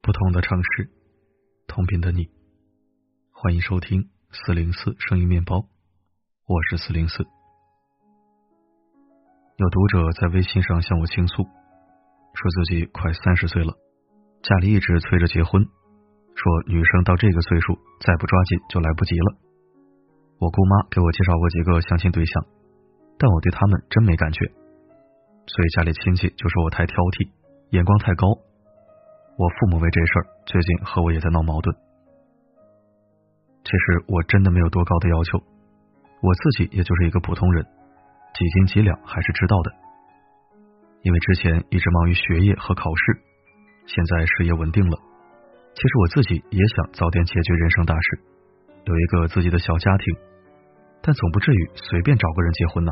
不同的城市，同频的你，欢迎收听四零四声音面包，我是四零四。有读者在微信上向我倾诉，说自己快三十岁了，家里一直催着结婚，说女生到这个岁数再不抓紧就来不及了。我姑妈给我介绍过几个相亲对象，但我对他们真没感觉，所以家里亲戚就说我太挑剔，眼光太高。我父母为这事儿最近和我也在闹矛盾。其实我真的没有多高的要求，我自己也就是一个普通人，几斤几两还是知道的。因为之前一直忙于学业和考试，现在事业稳定了，其实我自己也想早点解决人生大事，有一个自己的小家庭，但总不至于随便找个人结婚呢。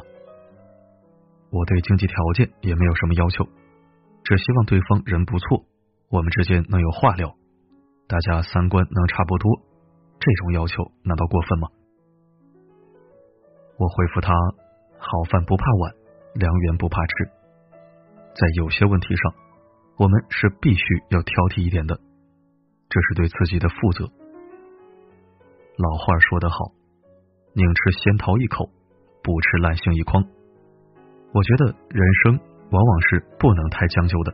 我对经济条件也没有什么要求，只希望对方人不错。我们之间能有话聊，大家三观能差不多，这种要求难道过分吗？我回复他：好饭不怕晚，良缘不怕迟。在有些问题上，我们是必须要挑剔一点的，这是对自己的负责。老话说得好，宁吃仙桃一口，不吃烂杏一筐。我觉得人生往往是不能太将就的。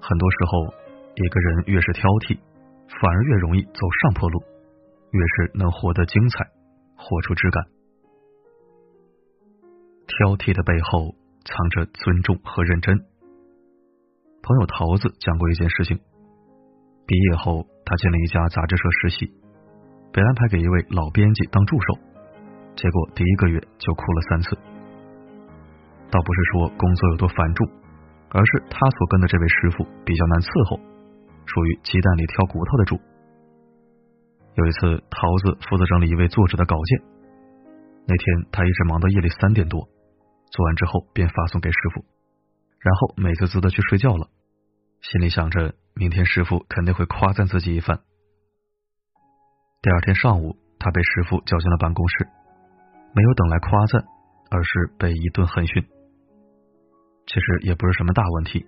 很多时候，一个人越是挑剔，反而越容易走上坡路，越是能活得精彩，活出质感。挑剔的背后藏着尊重和认真。朋友桃子讲过一件事情：毕业后，他进了一家杂志社实习，被安排给一位老编辑当助手，结果第一个月就哭了三次。倒不是说工作有多繁重。而是他所跟的这位师傅比较难伺候，属于鸡蛋里挑骨头的主。有一次，桃子负责整理一位作者的稿件，那天他一直忙到夜里三点多，做完之后便发送给师傅，然后美滋滋的去睡觉了，心里想着明天师傅肯定会夸赞自己一番。第二天上午，他被师傅叫进了办公室，没有等来夸赞，而是被一顿狠训。其实也不是什么大问题，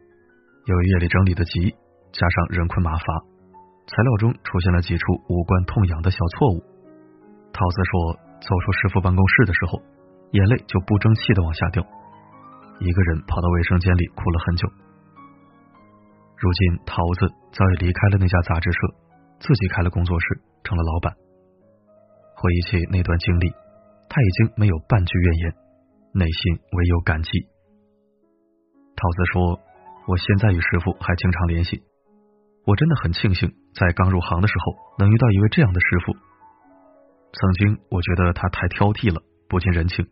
由于夜里整理的急，加上人困马乏，材料中出现了几处无关痛痒的小错误。桃子说，走出师傅办公室的时候，眼泪就不争气的往下掉，一个人跑到卫生间里哭了很久。如今，桃子早已离开了那家杂志社，自己开了工作室，成了老板。回忆起那段经历，他已经没有半句怨言，内心唯有感激。桃子说：“我现在与师傅还经常联系，我真的很庆幸在刚入行的时候能遇到一位这样的师傅。曾经我觉得他太挑剔了，不近人情，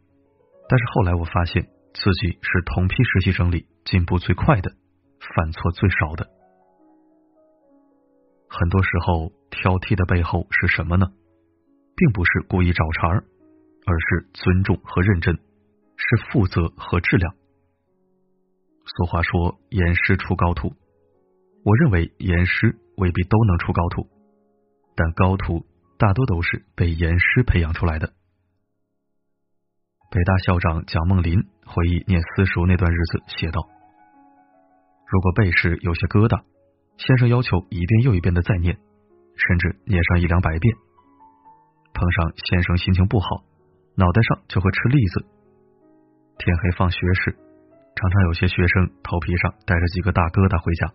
但是后来我发现自己是同批实习生里进步最快的，犯错最少的。很多时候，挑剔的背后是什么呢？并不是故意找茬儿，而是尊重和认真，是负责和质量。”俗话说“严师出高徒”，我认为严师未必都能出高徒，但高徒大多都是被严师培养出来的。北大校长蒋梦麟回忆念私塾那段日子，写道：“如果背时有些疙瘩，先生要求一遍又一遍的再念，甚至念上一两百遍。碰上先生心情不好，脑袋上就会吃栗子。天黑放学时。”常常有些学生头皮上带着几个大疙瘩回家。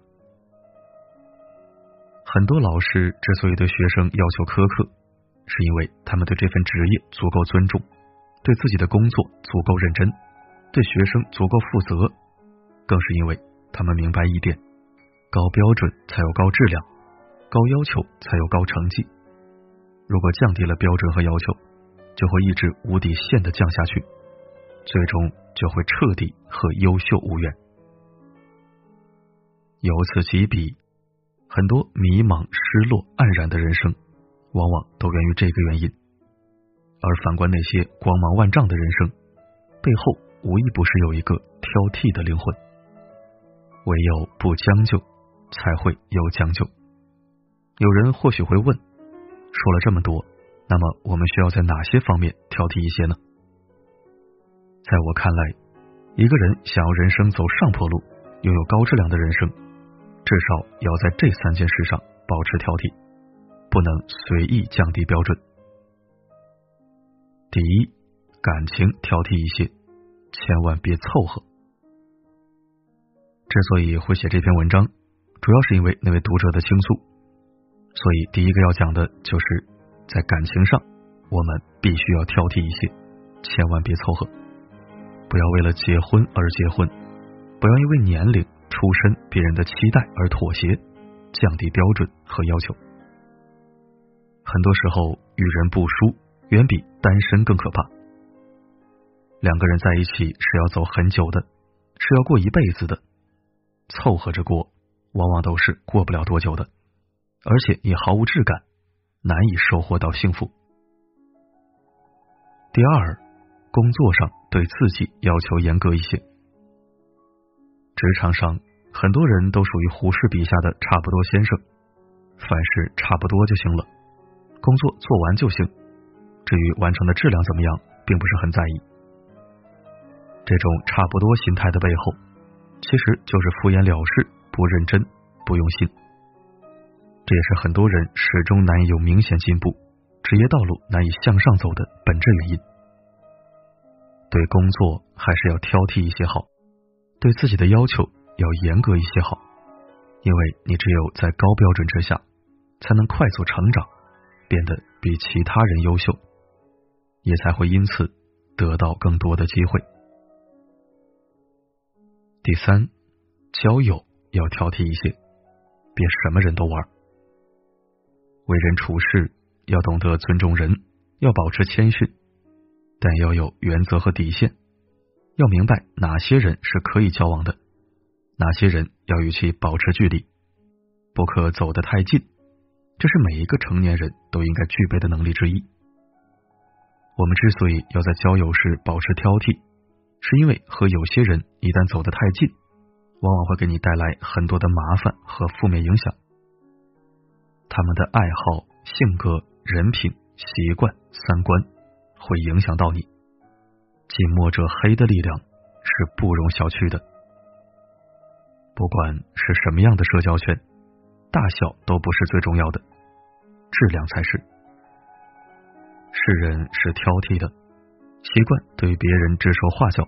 很多老师之所以对学生要求苛刻，是因为他们对这份职业足够尊重，对自己的工作足够认真，对学生足够负责，更是因为他们明白一点：高标准才有高质量，高要求才有高成绩。如果降低了标准和要求，就会一直无底线的降下去，最终。就会彻底和优秀无缘。由此及彼，很多迷茫、失落、黯然的人生，往往都源于这个原因。而反观那些光芒万丈的人生，背后无一不是有一个挑剔的灵魂。唯有不将就，才会有将就。有人或许会问：说了这么多，那么我们需要在哪些方面挑剔一些呢？在我看来，一个人想要人生走上坡路，拥有高质量的人生，至少要在这三件事上保持挑剔，不能随意降低标准。第一，感情挑剔一些，千万别凑合。之所以会写这篇文章，主要是因为那位读者的倾诉，所以第一个要讲的就是在感情上，我们必须要挑剔一些，千万别凑合，不要为了结婚而结婚，不要因为年龄、出身、别人的期待而妥协，降低标准和要求。很多时候，与人不淑远比单身更可怕。两个人在一起是要走很久的，是要过一辈子的。凑合着过，往往都是过不了多久的，而且也毫无质感，难以收获到幸福。第二，工作上对自己要求严格一些。职场上，很多人都属于胡适笔下的“差不多先生”，凡事差不多就行了，工作做完就行，至于完成的质量怎么样，并不是很在意。这种差不多心态的背后。其实就是敷衍了事，不认真，不用心。这也是很多人始终难以有明显进步，职业道路难以向上走的本质原因。对工作还是要挑剔一些好，对自己的要求要严格一些好，因为你只有在高标准之下，才能快速成长，变得比其他人优秀，也才会因此得到更多的机会。第三，交友要挑剔一些，别什么人都玩。为人处事要懂得尊重人，要保持谦逊，但要有原则和底线。要明白哪些人是可以交往的，哪些人要与其保持距离，不可走得太近。这是每一个成年人都应该具备的能力之一。我们之所以要在交友时保持挑剔。是因为和有些人一旦走得太近，往往会给你带来很多的麻烦和负面影响。他们的爱好、性格、人品、习惯、三观会影响到你。近墨者黑的力量是不容小觑的。不管是什么样的社交圈，大小都不是最重要的，质量才是。世人是挑剔的，习惯对别人指手画脚。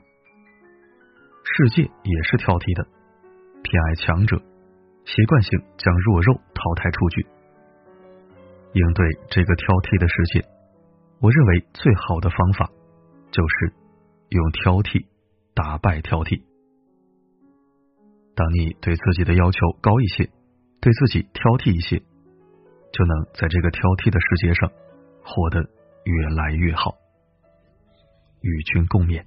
世界也是挑剔的，偏爱强者，习惯性将弱肉淘汰出局。应对这个挑剔的世界，我认为最好的方法就是用挑剔打败挑剔。当你对自己的要求高一些，对自己挑剔一些，就能在这个挑剔的世界上活得越来越好。与君共勉。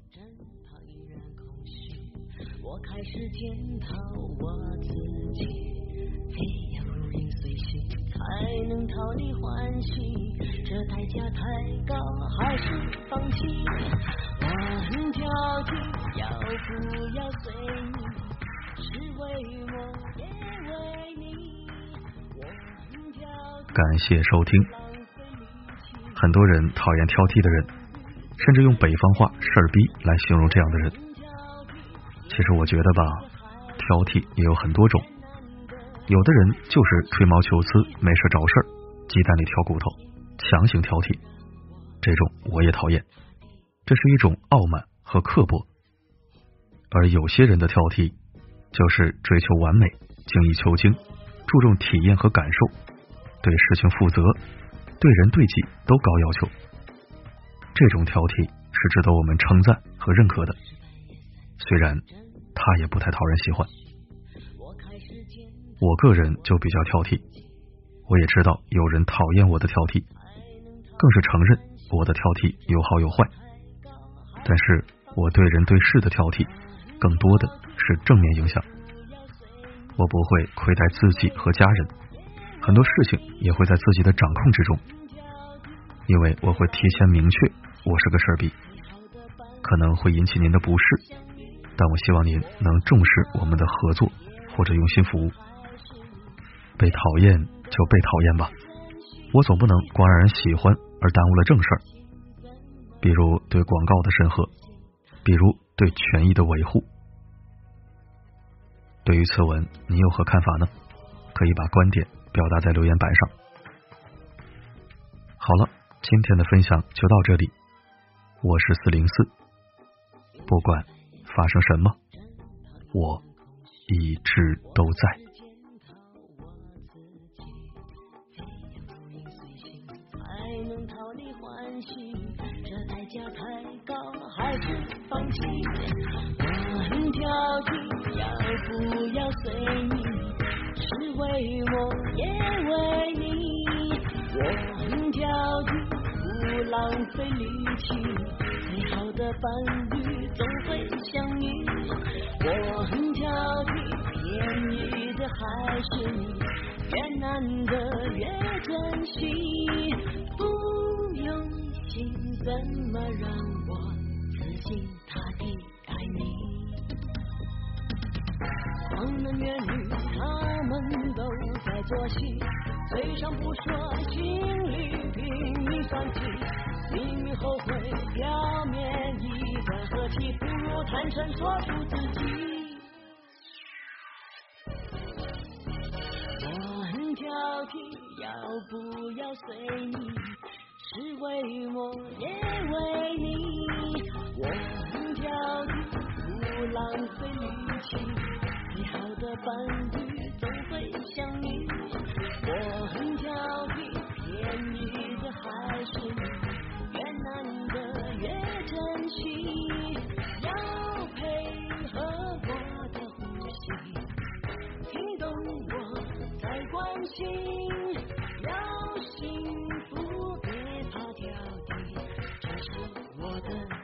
是检讨我自己，只有如影随形，才能讨你欢喜。这代价太高，还是放弃？我很挑剔，要不要随你？是为我，也为你。我很挑剔。感谢收听。很多人讨厌挑剔的人，甚至用北方话“事儿逼”来形容这样的人。其实我觉得吧，挑剔也有很多种。有的人就是吹毛求疵，没事找事儿，鸡蛋里挑骨头，强行挑剔。这种我也讨厌，这是一种傲慢和刻薄。而有些人的挑剔，就是追求完美，精益求精，注重体验和感受，对事情负责，对人对己都高要求。这种挑剔是值得我们称赞和认可的。虽然他也不太讨人喜欢，我个人就比较挑剔。我也知道有人讨厌我的挑剔，更是承认我的挑剔有好有坏。但是我对人对事的挑剔，更多的是正面影响。我不会亏待自己和家人，很多事情也会在自己的掌控之中，因为我会提前明确我是个事儿逼，可能会引起您的不适。但我希望您能重视我们的合作，或者用心服务。被讨厌就被讨厌吧，我总不能光让人喜欢而耽误了正事儿，比如对广告的审核，比如对权益的维护。对于此文，你有何看法呢？可以把观点表达在留言板上。好了，今天的分享就到这里。我是四零四，不管发生什么，我一直都在。我很挑剔，不？浪费力气。最好的伴侣总会相遇。我很挑剔，便宜的还是你，越难得越珍惜。不用心，怎么让我自己？男男女女，他们都在做戏，嘴上不说，心里拼命算计，明明后悔，表面一再和气，不如坦诚说出自己。我很挑剔，要不要随你？是为我，也为你。我很挑剔，不浪费力气。最好的伴侣总会相遇，我是我的。